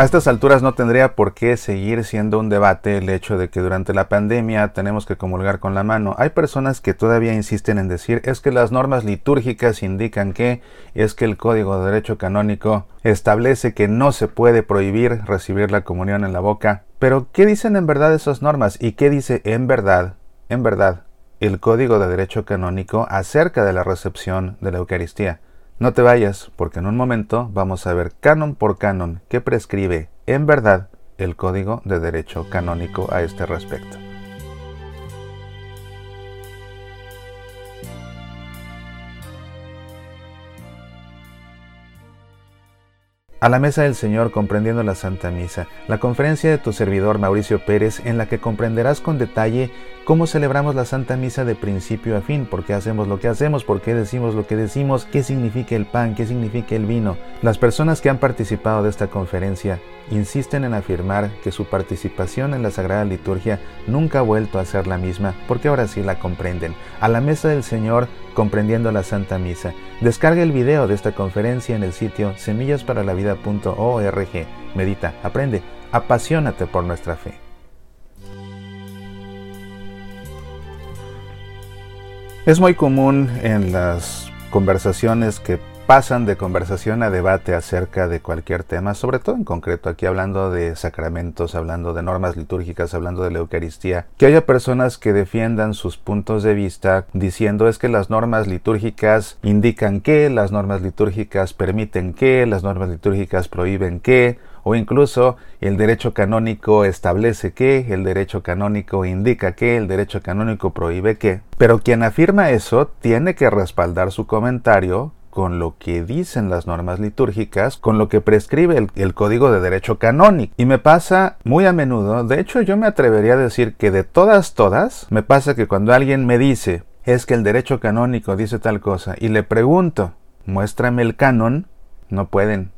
A estas alturas no tendría por qué seguir siendo un debate el hecho de que durante la pandemia tenemos que comulgar con la mano. Hay personas que todavía insisten en decir es que las normas litúrgicas indican que es que el Código de Derecho Canónico establece que no se puede prohibir recibir la comunión en la boca. Pero ¿qué dicen en verdad esas normas y qué dice en verdad, en verdad, el Código de Derecho Canónico acerca de la recepción de la Eucaristía? No te vayas, porque en un momento vamos a ver canon por canon qué prescribe en verdad el Código de Derecho Canónico a este respecto. A la mesa del Señor comprendiendo la Santa Misa, la conferencia de tu servidor Mauricio Pérez en la que comprenderás con detalle cómo celebramos la Santa Misa de principio a fin, por qué hacemos lo que hacemos, por qué decimos lo que decimos, qué significa el pan, qué significa el vino. Las personas que han participado de esta conferencia insisten en afirmar que su participación en la Sagrada Liturgia nunca ha vuelto a ser la misma, porque ahora sí la comprenden. A la mesa del Señor comprendiendo la Santa Misa. Descarga el video de esta conferencia en el sitio semillasparalavida.org. Medita, aprende, apasionate por nuestra fe. Es muy común en las conversaciones que pasan de conversación a debate acerca de cualquier tema, sobre todo en concreto aquí hablando de sacramentos, hablando de normas litúrgicas, hablando de la Eucaristía, que haya personas que defiendan sus puntos de vista diciendo es que las normas litúrgicas indican que, las normas litúrgicas permiten que, las normas litúrgicas prohíben que, o incluso el derecho canónico establece que, el derecho canónico indica que, el derecho canónico prohíbe que. Pero quien afirma eso tiene que respaldar su comentario con lo que dicen las normas litúrgicas, con lo que prescribe el, Código de Derecho Canónico. Y me pasa muy a menudo, de hecho yo me atrevería a decir que de todas, todas, me pasa que cuando alguien me dice, es que el derecho canónico dice tal cosa, y le pregunto, muéstrame el canon, no pueden.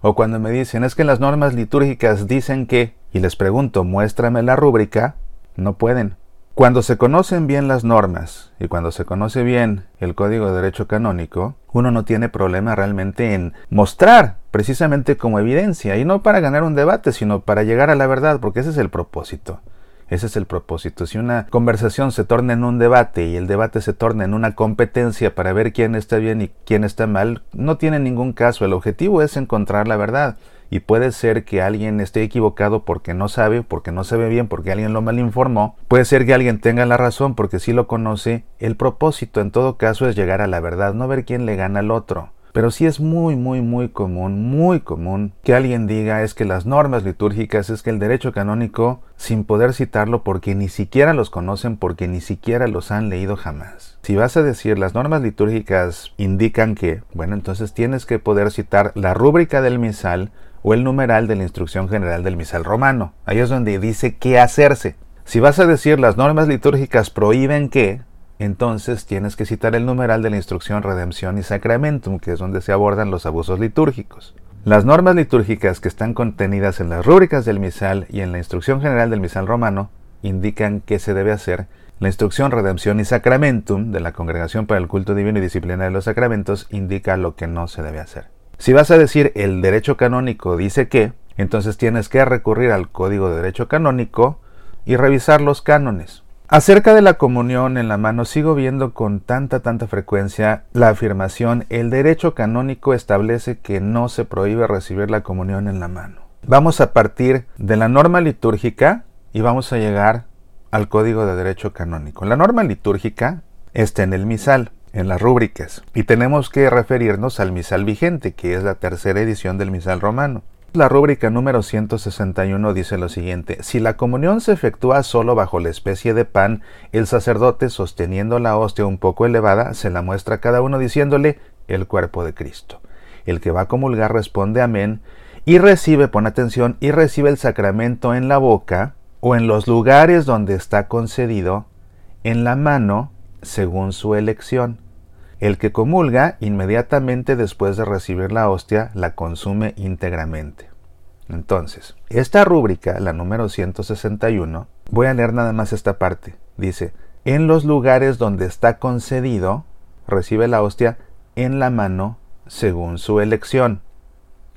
O cuando me dicen, es que las normas litúrgicas dicen que, y les pregunto, muéstrame la rúbrica, no pueden. Cuando se conocen bien las normas y cuando se conoce bien el Código de Derecho Canónico, uno no tiene problema realmente en mostrar precisamente como evidencia, y no para ganar un debate, sino para llegar a la verdad, porque ese es el propósito. Ese es el propósito. Si una conversación se torna en un debate y el debate se torna en una competencia para ver quién está bien y quién está mal, no tiene ningún caso. El objetivo es encontrar la verdad. Y puede ser que alguien esté equivocado porque no sabe, porque no sabe bien, porque alguien lo malinformó. Puede ser que alguien tenga la razón porque sí lo conoce. El propósito en todo caso es llegar a la verdad, no ver quién le gana al otro. Pero sí es muy, muy, muy común, muy común que alguien diga es que las normas litúrgicas, es que el derecho canónico, sin poder citarlo porque ni siquiera los conocen, porque ni siquiera los han leído jamás. Si vas a decir las normas litúrgicas indican que, bueno, entonces tienes que poder citar la rúbrica del misal o el numeral de la instrucción general del misal romano. Ahí es donde dice qué hacerse. Si vas a decir las normas litúrgicas prohíben que, entonces tienes que citar el numeral de la instrucción Redención y Sacramentum, que es donde se abordan los abusos litúrgicos. Las normas litúrgicas que están contenidas en las rúbricas del misal y en la instrucción general del misal romano indican qué se debe hacer. La instrucción Redención y Sacramentum de la Congregación para el Culto Divino y Disciplina de los Sacramentos indica lo que no se debe hacer. Si vas a decir el derecho canónico dice que, entonces tienes que recurrir al Código de Derecho Canónico y revisar los cánones. Acerca de la comunión en la mano sigo viendo con tanta, tanta frecuencia la afirmación el derecho canónico establece que no se prohíbe recibir la comunión en la mano. Vamos a partir de la norma litúrgica y vamos a llegar al código de derecho canónico. La norma litúrgica está en el misal, en las rúbricas, y tenemos que referirnos al misal vigente, que es la tercera edición del misal romano. La rúbrica número 161 dice lo siguiente, si la comunión se efectúa solo bajo la especie de pan, el sacerdote sosteniendo la hostia un poco elevada, se la muestra a cada uno diciéndole el cuerpo de Cristo. El que va a comulgar responde amén y recibe, pon atención, y recibe el sacramento en la boca o en los lugares donde está concedido, en la mano, según su elección. El que comulga, inmediatamente después de recibir la hostia, la consume íntegramente. Entonces, esta rúbrica, la número 161, voy a leer nada más esta parte. Dice, en los lugares donde está concedido, recibe la hostia en la mano según su elección.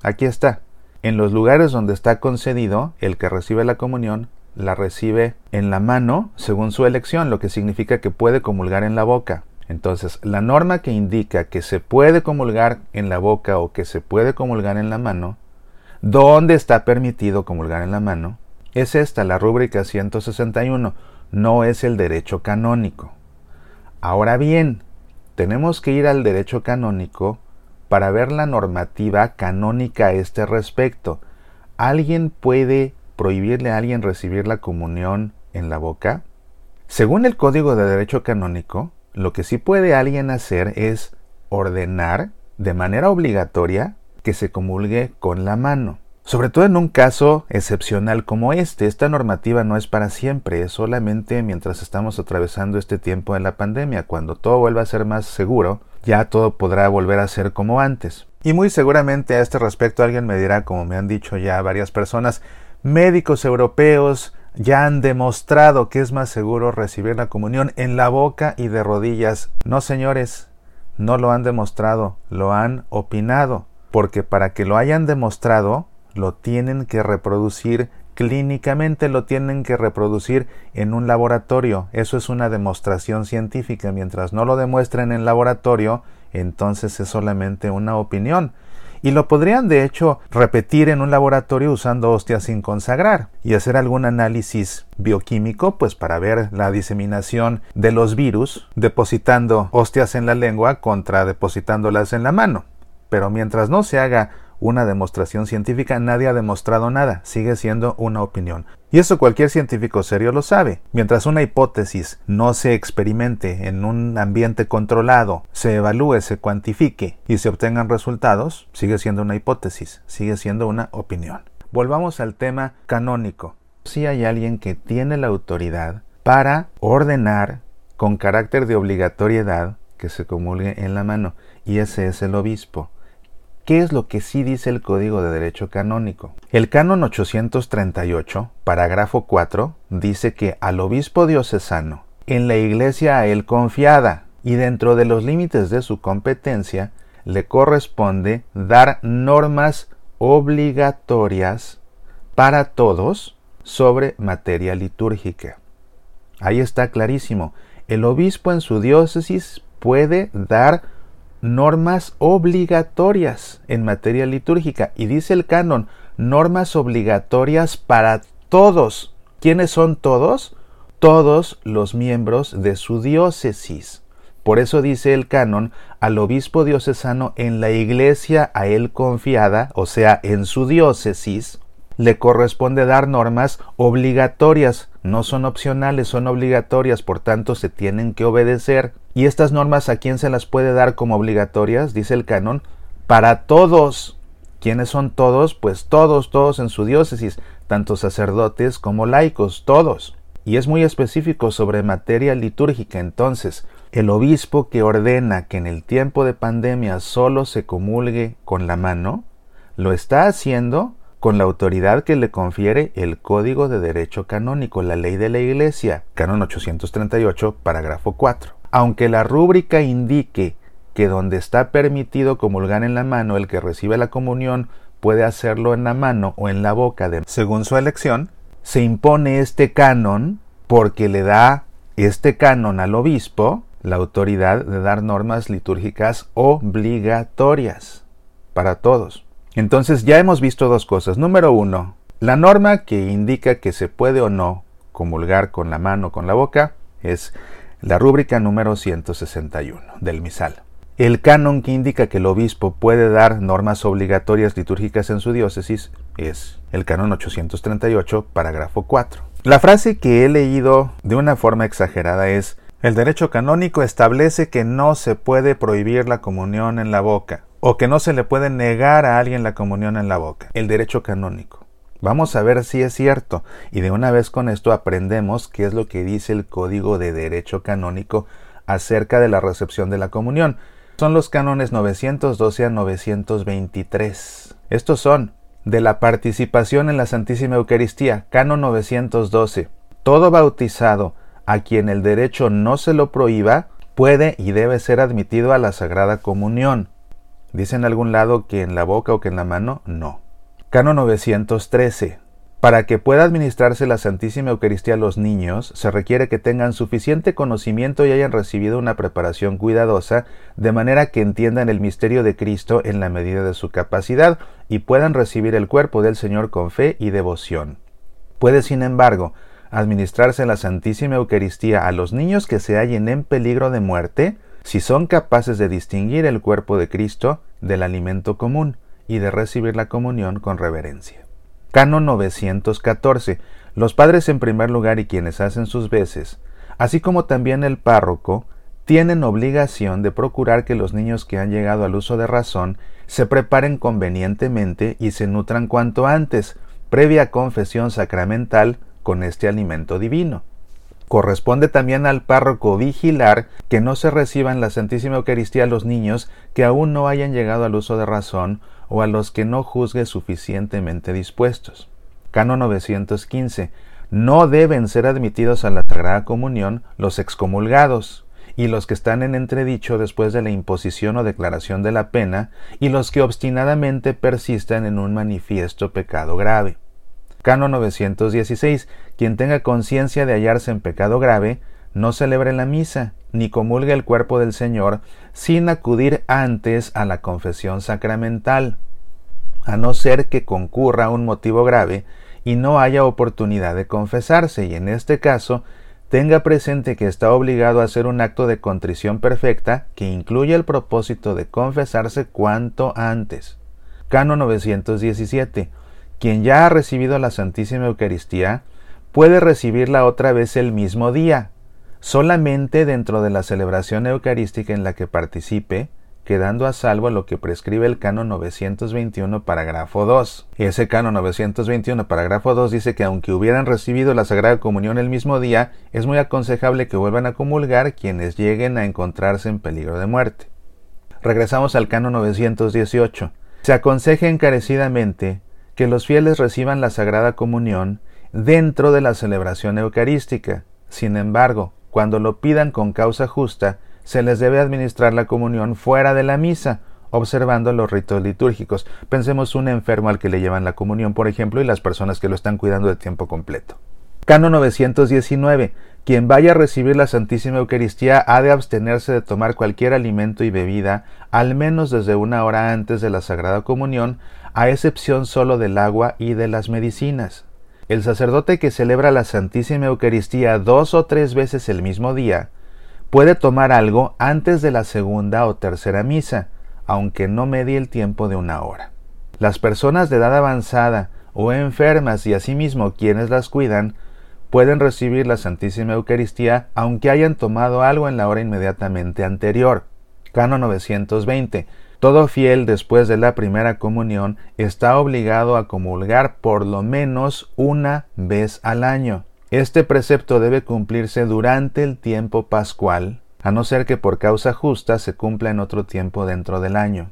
Aquí está. En los lugares donde está concedido, el que recibe la comunión la recibe en la mano según su elección, lo que significa que puede comulgar en la boca. Entonces, la norma que indica que se puede comulgar en la boca o que se puede comulgar en la mano, ¿dónde está permitido comulgar en la mano? Es esta, la rúbrica 161, no es el derecho canónico. Ahora bien, tenemos que ir al derecho canónico para ver la normativa canónica a este respecto. ¿Alguien puede prohibirle a alguien recibir la comunión en la boca? Según el Código de Derecho Canónico, lo que sí puede alguien hacer es ordenar de manera obligatoria que se comulgue con la mano. Sobre todo en un caso excepcional como este, esta normativa no es para siempre, es solamente mientras estamos atravesando este tiempo de la pandemia. Cuando todo vuelva a ser más seguro, ya todo podrá volver a ser como antes. Y muy seguramente a este respecto alguien me dirá, como me han dicho ya varias personas, médicos europeos ya han demostrado que es más seguro recibir la comunión en la boca y de rodillas. No, señores, no lo han demostrado, lo han opinado, porque para que lo hayan demostrado, lo tienen que reproducir clínicamente, lo tienen que reproducir en un laboratorio. Eso es una demostración científica. Mientras no lo demuestren en laboratorio, entonces es solamente una opinión y lo podrían de hecho repetir en un laboratorio usando hostias sin consagrar y hacer algún análisis bioquímico pues para ver la diseminación de los virus depositando hostias en la lengua contra depositándolas en la mano. Pero mientras no se haga una demostración científica, nadie ha demostrado nada, sigue siendo una opinión. Y eso cualquier científico serio lo sabe. Mientras una hipótesis no se experimente en un ambiente controlado, se evalúe, se cuantifique y se obtengan resultados, sigue siendo una hipótesis, sigue siendo una opinión. Volvamos al tema canónico. Si hay alguien que tiene la autoridad para ordenar con carácter de obligatoriedad que se comulgue en la mano, y ese es el obispo. ¿Qué es lo que sí dice el Código de Derecho Canónico? El canon 838, parágrafo 4, dice que al obispo diocesano, en la iglesia a él confiada y dentro de los límites de su competencia, le corresponde dar normas obligatorias para todos sobre materia litúrgica. Ahí está clarísimo. El obispo en su diócesis puede dar normas obligatorias en materia litúrgica. Y dice el canon, normas obligatorias para todos. ¿Quiénes son todos? Todos los miembros de su diócesis. Por eso dice el canon al obispo diocesano en la iglesia a él confiada, o sea, en su diócesis, le corresponde dar normas obligatorias, no son opcionales, son obligatorias, por tanto se tienen que obedecer. ¿Y estas normas a quién se las puede dar como obligatorias? Dice el canon, para todos. ¿Quiénes son todos? Pues todos, todos en su diócesis, tanto sacerdotes como laicos, todos. Y es muy específico sobre materia litúrgica, entonces, el obispo que ordena que en el tiempo de pandemia solo se comulgue con la mano, lo está haciendo con la autoridad que le confiere el Código de Derecho Canónico, la ley de la Iglesia, canon 838, parágrafo 4. Aunque la rúbrica indique que donde está permitido comulgar en la mano el que recibe la comunión puede hacerlo en la mano o en la boca de, según su elección, se impone este canon porque le da este canon al obispo la autoridad de dar normas litúrgicas obligatorias para todos. Entonces ya hemos visto dos cosas. Número uno, la norma que indica que se puede o no comulgar con la mano o con la boca es la rúbrica número 161 del misal. El canon que indica que el obispo puede dar normas obligatorias litúrgicas en su diócesis es el canon 838, parágrafo 4. La frase que he leído de una forma exagerada es el derecho canónico establece que no se puede prohibir la comunión en la boca o que no se le puede negar a alguien la comunión en la boca. El derecho canónico. Vamos a ver si es cierto y de una vez con esto aprendemos qué es lo que dice el Código de Derecho Canónico acerca de la recepción de la comunión. Son los cánones 912 a 923. Estos son de la participación en la Santísima Eucaristía, canon 912. Todo bautizado a quien el derecho no se lo prohíba puede y debe ser admitido a la Sagrada Comunión. ¿Dice en algún lado que en la boca o que en la mano? No. Cano 913. Para que pueda administrarse la Santísima Eucaristía a los niños, se requiere que tengan suficiente conocimiento y hayan recibido una preparación cuidadosa, de manera que entiendan el misterio de Cristo en la medida de su capacidad y puedan recibir el cuerpo del Señor con fe y devoción. Puede, sin embargo, administrarse la Santísima Eucaristía a los niños que se hallen en peligro de muerte, si son capaces de distinguir el cuerpo de Cristo del alimento común y de recibir la comunión con reverencia. Canon 914. Los padres en primer lugar y quienes hacen sus veces, así como también el párroco, tienen obligación de procurar que los niños que han llegado al uso de razón se preparen convenientemente y se nutran cuanto antes, previa confesión sacramental, con este alimento divino. Corresponde también al párroco vigilar que no se reciban la Santísima Eucaristía a los niños que aún no hayan llegado al uso de razón o a los que no juzgue suficientemente dispuestos. Cano 915. No deben ser admitidos a la Sagrada Comunión los excomulgados, y los que están en entredicho después de la imposición o declaración de la pena, y los que obstinadamente persistan en un manifiesto pecado grave. Cano 916. Quien tenga conciencia de hallarse en pecado grave, no celebre la misa, ni comulgue el cuerpo del Señor, sin acudir antes a la confesión sacramental, a no ser que concurra un motivo grave y no haya oportunidad de confesarse, y en este caso tenga presente que está obligado a hacer un acto de contrición perfecta que incluye el propósito de confesarse cuanto antes. Cano 917. Quien ya ha recibido la Santísima Eucaristía puede recibirla otra vez el mismo día, solamente dentro de la celebración eucarística en la que participe, quedando a salvo lo que prescribe el canon 921 parágrafo 2. Ese canon 921 parágrafo 2 dice que aunque hubieran recibido la Sagrada Comunión el mismo día, es muy aconsejable que vuelvan a comulgar quienes lleguen a encontrarse en peligro de muerte. Regresamos al canon 918. Se aconseja encarecidamente que los fieles reciban la Sagrada Comunión dentro de la celebración eucarística. Sin embargo, cuando lo pidan con causa justa, se les debe administrar la comunión fuera de la misa, observando los ritos litúrgicos. Pensemos un enfermo al que le llevan la comunión, por ejemplo, y las personas que lo están cuidando de tiempo completo. Cano 919. Quien vaya a recibir la Santísima Eucaristía ha de abstenerse de tomar cualquier alimento y bebida, al menos desde una hora antes de la Sagrada Comunión, a excepción solo del agua y de las medicinas. El sacerdote que celebra la Santísima Eucaristía dos o tres veces el mismo día puede tomar algo antes de la segunda o tercera misa, aunque no medie el tiempo de una hora. Las personas de edad avanzada o enfermas y asimismo quienes las cuidan pueden recibir la Santísima Eucaristía aunque hayan tomado algo en la hora inmediatamente anterior. Cano 920. Todo fiel después de la primera comunión está obligado a comulgar por lo menos una vez al año. Este precepto debe cumplirse durante el tiempo pascual, a no ser que por causa justa se cumpla en otro tiempo dentro del año.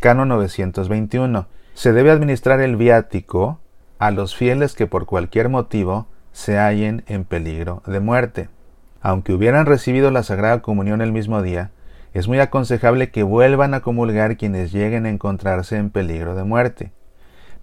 Cano 921. Se debe administrar el viático a los fieles que por cualquier motivo se hallen en peligro de muerte. Aunque hubieran recibido la Sagrada Comunión el mismo día, es muy aconsejable que vuelvan a comulgar quienes lleguen a encontrarse en peligro de muerte.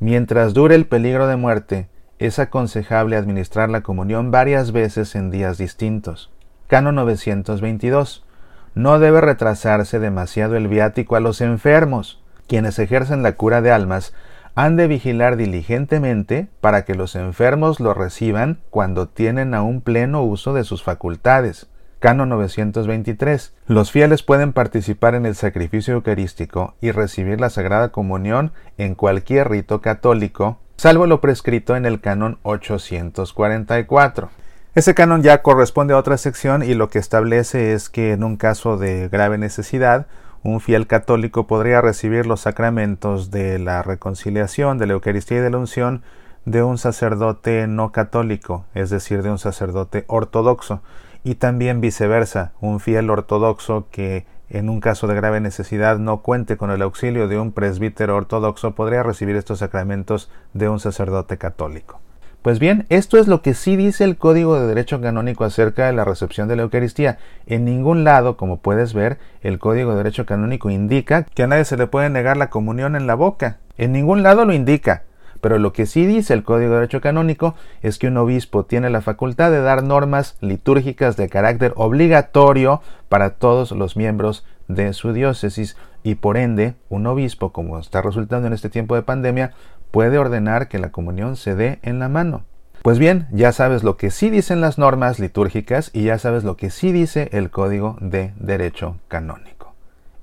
Mientras dure el peligro de muerte, es aconsejable administrar la comunión varias veces en días distintos. Cano 922. No debe retrasarse demasiado el viático a los enfermos. Quienes ejercen la cura de almas han de vigilar diligentemente para que los enfermos lo reciban cuando tienen aún pleno uso de sus facultades. Cano 923. Los fieles pueden participar en el sacrificio eucarístico y recibir la Sagrada Comunión en cualquier rito católico, salvo lo prescrito en el canon 844. Ese canon ya corresponde a otra sección y lo que establece es que en un caso de grave necesidad, un fiel católico podría recibir los sacramentos de la reconciliación, de la Eucaristía y de la unción de un sacerdote no católico, es decir, de un sacerdote ortodoxo y también viceversa, un fiel ortodoxo que en un caso de grave necesidad no cuente con el auxilio de un presbítero ortodoxo podría recibir estos sacramentos de un sacerdote católico. Pues bien, esto es lo que sí dice el Código de Derecho Canónico acerca de la recepción de la Eucaristía. En ningún lado, como puedes ver, el Código de Derecho Canónico indica que a nadie se le puede negar la comunión en la boca. En ningún lado lo indica. Pero lo que sí dice el Código de Derecho Canónico es que un obispo tiene la facultad de dar normas litúrgicas de carácter obligatorio para todos los miembros de su diócesis y por ende un obispo, como está resultando en este tiempo de pandemia, puede ordenar que la comunión se dé en la mano. Pues bien, ya sabes lo que sí dicen las normas litúrgicas y ya sabes lo que sí dice el Código de Derecho Canónico.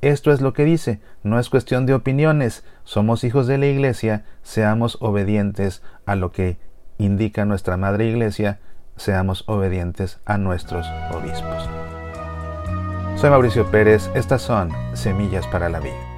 Esto es lo que dice, no es cuestión de opiniones, somos hijos de la Iglesia, seamos obedientes a lo que indica nuestra Madre Iglesia, seamos obedientes a nuestros obispos. Soy Mauricio Pérez, estas son Semillas para la Vida.